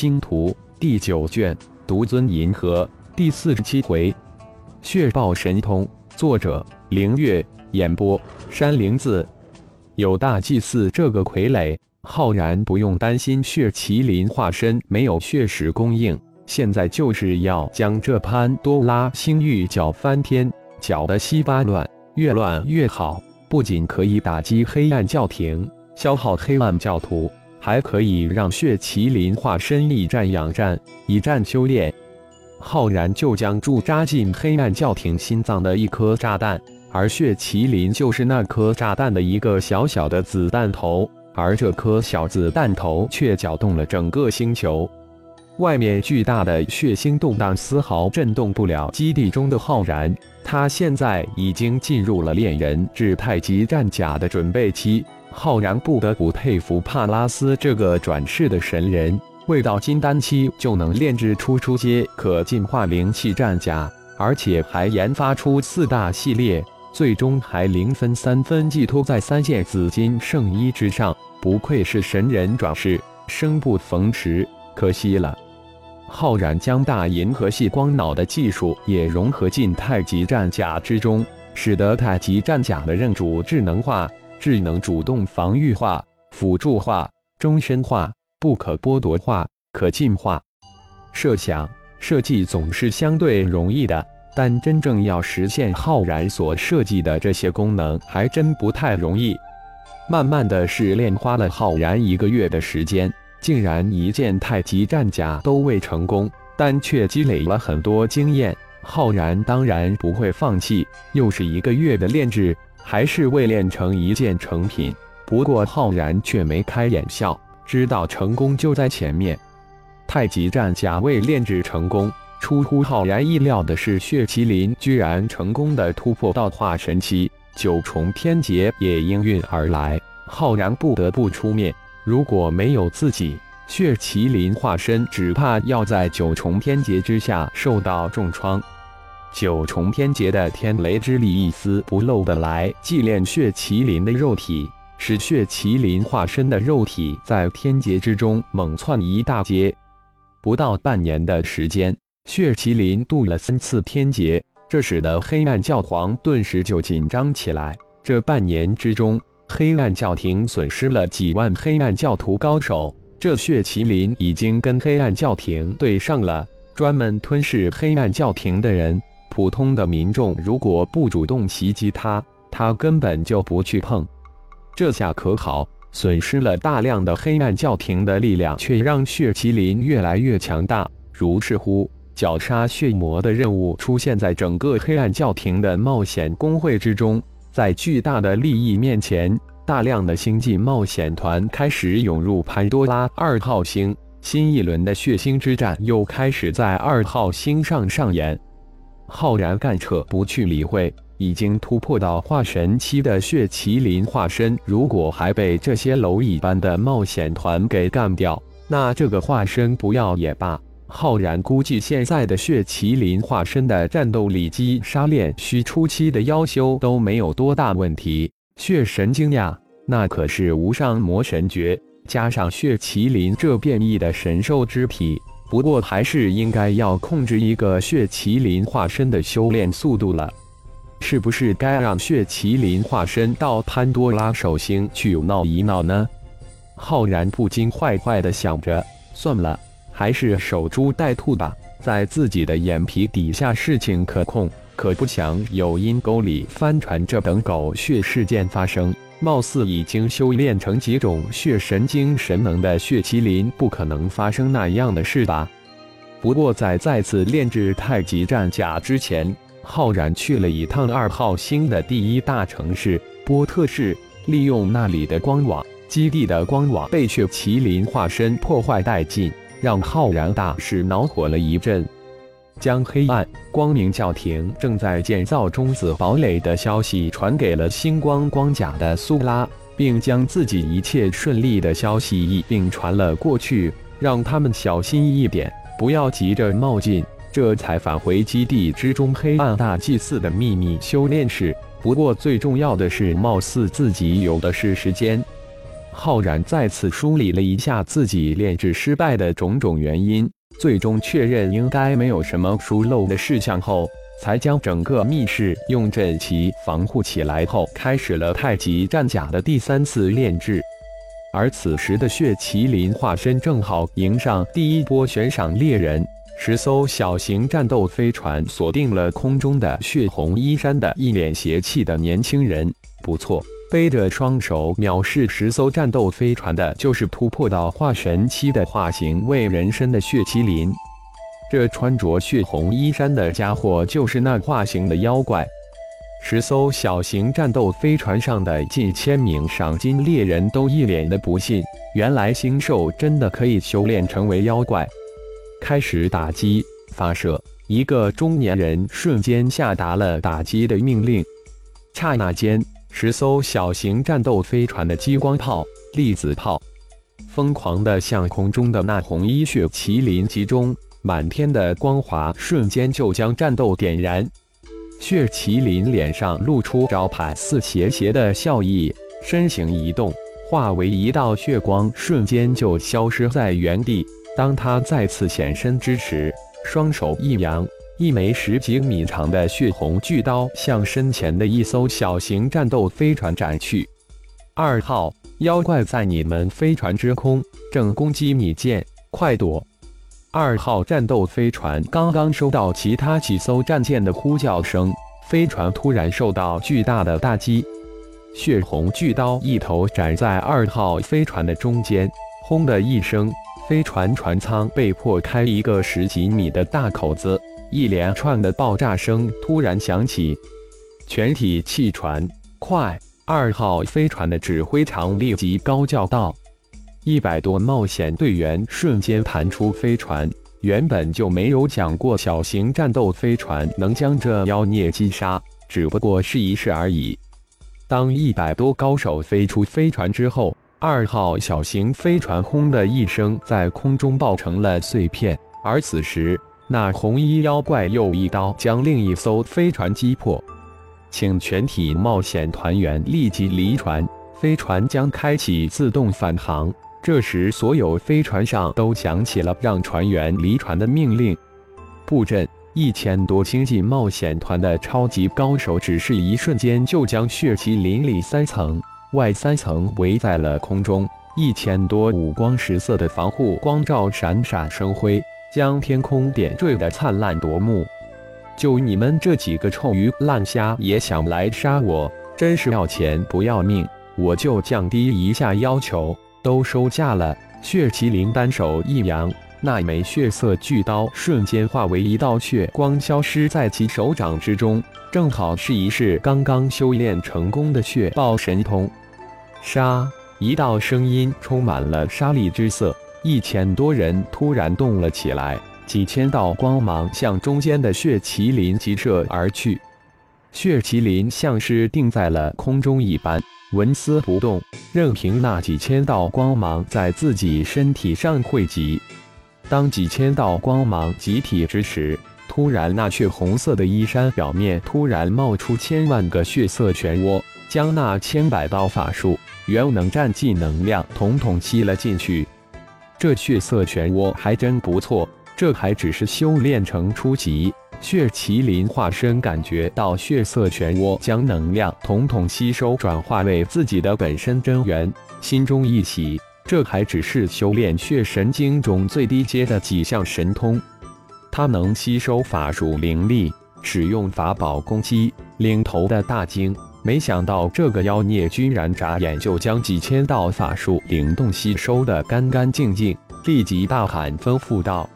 星图》第九卷独尊银河第四十七回，血爆神通。作者：凌月。演播：山灵子。有大祭司这个傀儡，浩然不用担心血麒麟化身没有血石供应。现在就是要将这潘多拉星域搅翻天，搅得稀巴乱，越乱越好。不仅可以打击黑暗教廷，消耗黑暗教徒，还可以让血麒麟化身以战养战，以战修炼。浩然就将驻扎进黑暗教廷心脏的一颗炸弹。而血麒麟就是那颗炸弹的一个小小的子弹头，而这颗小子弹头却搅动了整个星球。外面巨大的血腥动荡丝毫震动不了基地中的浩然。他现在已经进入了炼人至太极战甲的准备期。浩然不得不佩服帕拉斯这个转世的神人，未到金丹期就能炼制出初阶可进化灵气战甲，而且还研发出四大系列。最终还零分三分寄托在三件紫金圣衣之上，不愧是神人转世，生不逢时，可惜了。浩然将大银河系光脑的技术也融合进太极战甲之中，使得太极战甲的认主智能化、智能主动防御化、辅助化、终身化、不可剥夺化、可进化。设想设计总是相对容易的。但真正要实现浩然所设计的这些功能，还真不太容易。慢慢的试炼花了浩然一个月的时间，竟然一件太极战甲都未成功，但却积累了很多经验。浩然当然不会放弃，又是一个月的炼制，还是未炼成一件成品。不过浩然却没开眼笑，知道成功就在前面。太极战甲未炼制成功。出乎浩然意料的是，血麒麟居然成功的突破到化神期，九重天劫也应运而来。浩然不得不出面，如果没有自己，血麒麟化身只怕要在九重天劫之下受到重创。九重天劫的天雷之力一丝不漏的来祭炼血麒麟的肉体，使血麒麟化身的肉体在天劫之中猛窜一大截。不到半年的时间。血麒麟渡了三次天劫，这使得黑暗教皇顿时就紧张起来。这半年之中，黑暗教廷损失了几万黑暗教徒高手。这血麒麟已经跟黑暗教廷对上了，专门吞噬黑暗教廷的人。普通的民众如果不主动袭击他，他根本就不去碰。这下可好，损失了大量的黑暗教廷的力量，却让血麒麟越来越强大。如是乎。绞杀血魔的任务出现在整个黑暗教廷的冒险工会之中，在巨大的利益面前，大量的星际冒险团开始涌入潘多拉二号星，新一轮的血腥之战又开始在二号星上上演。浩然干撤不去理会，已经突破到化神期的血麒麟化身，如果还被这些蝼蚁般的冒险团给干掉，那这个化身不要也罢。浩然估计，现在的血麒麟化身的战斗力击杀炼虚初期的妖修都没有多大问题。血神经呀，那可是无上魔神诀，加上血麒麟这变异的神兽之体。不过，还是应该要控制一个血麒麟化身的修炼速度了。是不是该让血麒麟化身到潘多拉手星去闹一闹呢？浩然不禁坏坏的想着。算了。还是守株待兔吧，在自己的眼皮底下，事情可控，可不想有阴沟里翻船这等狗血事件发生。貌似已经修炼成几种血神经神能的血麒麟，不可能发生那样的事吧？不过在再次炼制太极战甲之前，浩然去了一趟二号星的第一大城市波特市，利用那里的光网，基地的光网被血麒麟化身破坏殆尽。让浩然大是恼火了一阵，将黑暗光明教廷正在建造中子堡垒的消息传给了星光光甲的苏拉，并将自己一切顺利的消息一并传了过去，让他们小心一点，不要急着冒进。这才返回基地之中黑暗大祭司的秘密修炼室。不过最重要的是，貌似自己有的是时间。浩然再次梳理了一下自己炼制失败的种种原因，最终确认应该没有什么疏漏的事项后，才将整个密室用阵旗防护起来后，开始了太极战甲的第三次炼制。而此时的血麒麟化身正好迎上第一波悬赏猎人，十艘小型战斗飞船锁定了空中的血红衣衫的一脸邪气的年轻人。不错。背着双手藐视十艘战斗飞船的，就是突破到化神期的化形为人身的血麒麟。这穿着血红衣衫的家伙，就是那化形的妖怪。十艘小型战斗飞船上的近千名赏金猎人都一脸的不信，原来星兽真的可以修炼成为妖怪。开始打击，发射！一个中年人瞬间下达了打击的命令，刹那间。十艘小型战斗飞船的激光炮、粒子炮，疯狂地向空中的那红衣血麒麟集中，满天的光华瞬间就将战斗点燃。血麒麟脸上露出招牌似邪邪的笑意，身形一动，化为一道血光，瞬间就消失在原地。当他再次现身之时，双手一扬。一枚十几米长的血红巨刀向身前的一艘小型战斗飞船斩去。二号妖怪在你们飞船之空，正攻击米舰，快躲！二号战斗飞船刚刚收到其他几艘战舰的呼叫声，飞船突然受到巨大的打击。血红巨刀一头斩在二号飞船的中间，轰的一声，飞船船舱被迫开一个十几米的大口子。一连串的爆炸声突然响起，全体弃船！快！二号飞船的指挥长立即高叫道：“一百多冒险队员瞬间弹出飞船。原本就没有讲过小型战斗飞船能将这妖孽击杀，只不过是一试而已。当一百多高手飞出飞船之后，二号小型飞船轰的一声在空中爆成了碎片。而此时，那红衣妖怪又一刀将另一艘飞船击破，请全体冒险团员立即离船，飞船将开启自动返航。这时，所有飞船上都响起了让船员离船的命令。布阵，一千多星际冒险团的超级高手，只是一瞬间就将血麒麟里三层外三层围在了空中，一千多五光十色的防护光照闪闪生辉。将天空点缀的灿烂夺目，就你们这几个臭鱼烂虾也想来杀我，真是要钱不要命！我就降低一下要求，都收下了。血麒麟单手一扬，那枚血色巨刀瞬间化为一道血光，消失在其手掌之中，正好是一试刚刚修炼成功的血爆神通。杀！一道声音充满了杀力之色。一千多人突然动了起来，几千道光芒向中间的血麒麟急射而去。血麒麟像是定在了空中一般，纹丝不动，任凭那几千道光芒在自己身体上汇集。当几千道光芒集体之时，突然那血红色的衣衫表面突然冒出千万个血色漩涡，将那千百道法术、元能战技能量统统吸了进去。这血色漩涡还真不错，这还只是修炼成初级。血麒麟化身感觉到血色漩涡将能量统统吸收，转化为自己的本身真元，心中一喜。这还只是修炼血神经中最低阶的几项神通，它能吸收法术灵力，使用法宝攻击。领头的大惊。没想到这个妖孽居然眨眼就将几千道法术灵动吸收的干干净净，立即大喊吩咐道：“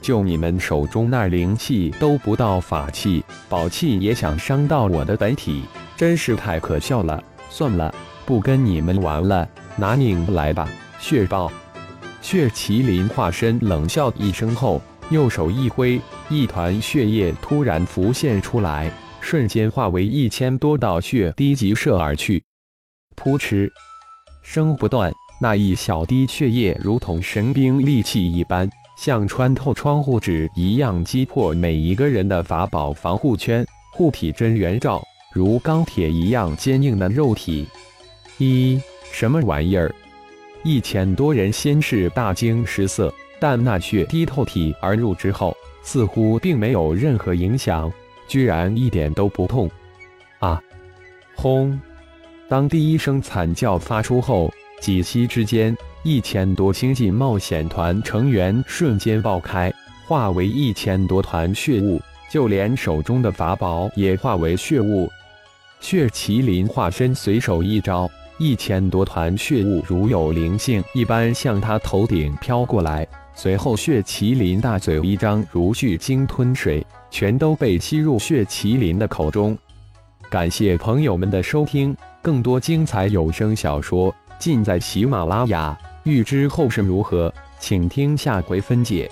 就你们手中那灵气都不到法器、宝器，也想伤到我的本体，真是太可笑了！算了，不跟你们玩了，拿命来吧！”血豹，血麒麟化身冷笑一声后，右手一挥，一团血液突然浮现出来。瞬间化为一千多道血滴急射而去，扑哧，声不断。那一小滴血液如同神兵利器一般，像穿透窗户纸一样击破每一个人的法宝防护圈、护体真元罩，如钢铁一样坚硬的肉体。一什么玩意儿？一千多人先是大惊失色，但那血滴透体而入之后，似乎并没有任何影响，居然一点都不痛。啊！轰！当第一声惨叫发出后，几息之间，一千多星际冒险团成员瞬间爆开，化为一千多团血雾，就连手中的法宝也化为血雾。血麒麟化身随手一招。一千多团血雾如有灵性一般向他头顶飘过来，随后血麒麟大嘴一张，如巨鲸吞水，全都被吸入血麒麟的口中。感谢朋友们的收听，更多精彩有声小说尽在喜马拉雅。欲知后事如何，请听下回分解。